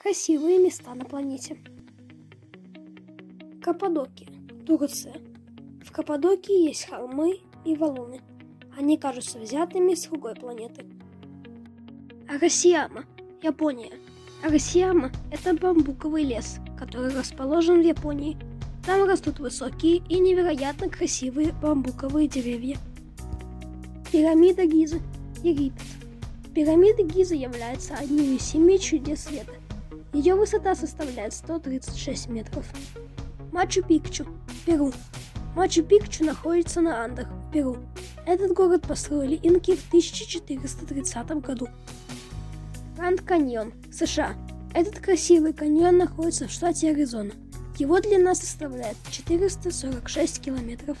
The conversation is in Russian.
Красивые места на планете. Каппадокия, Турция. В Каппадокии есть холмы и валуны. Они кажутся взятыми с другой планеты. Арасияма, Япония. Арасияма – это бамбуковый лес, который расположен в Японии. Там растут высокие и невероятно красивые бамбуковые деревья. Пирамида Гизы, Египет. Пирамида Гизы является одним из семи чудес света. Ее высота составляет 136 метров. Мачу-Пикчу, Перу. Мачу-Пикчу находится на Андах, Перу. Этот город построили инки в 1430 году. Гранд Каньон, США. Этот красивый каньон находится в штате Аризона. Его длина составляет 446 километров.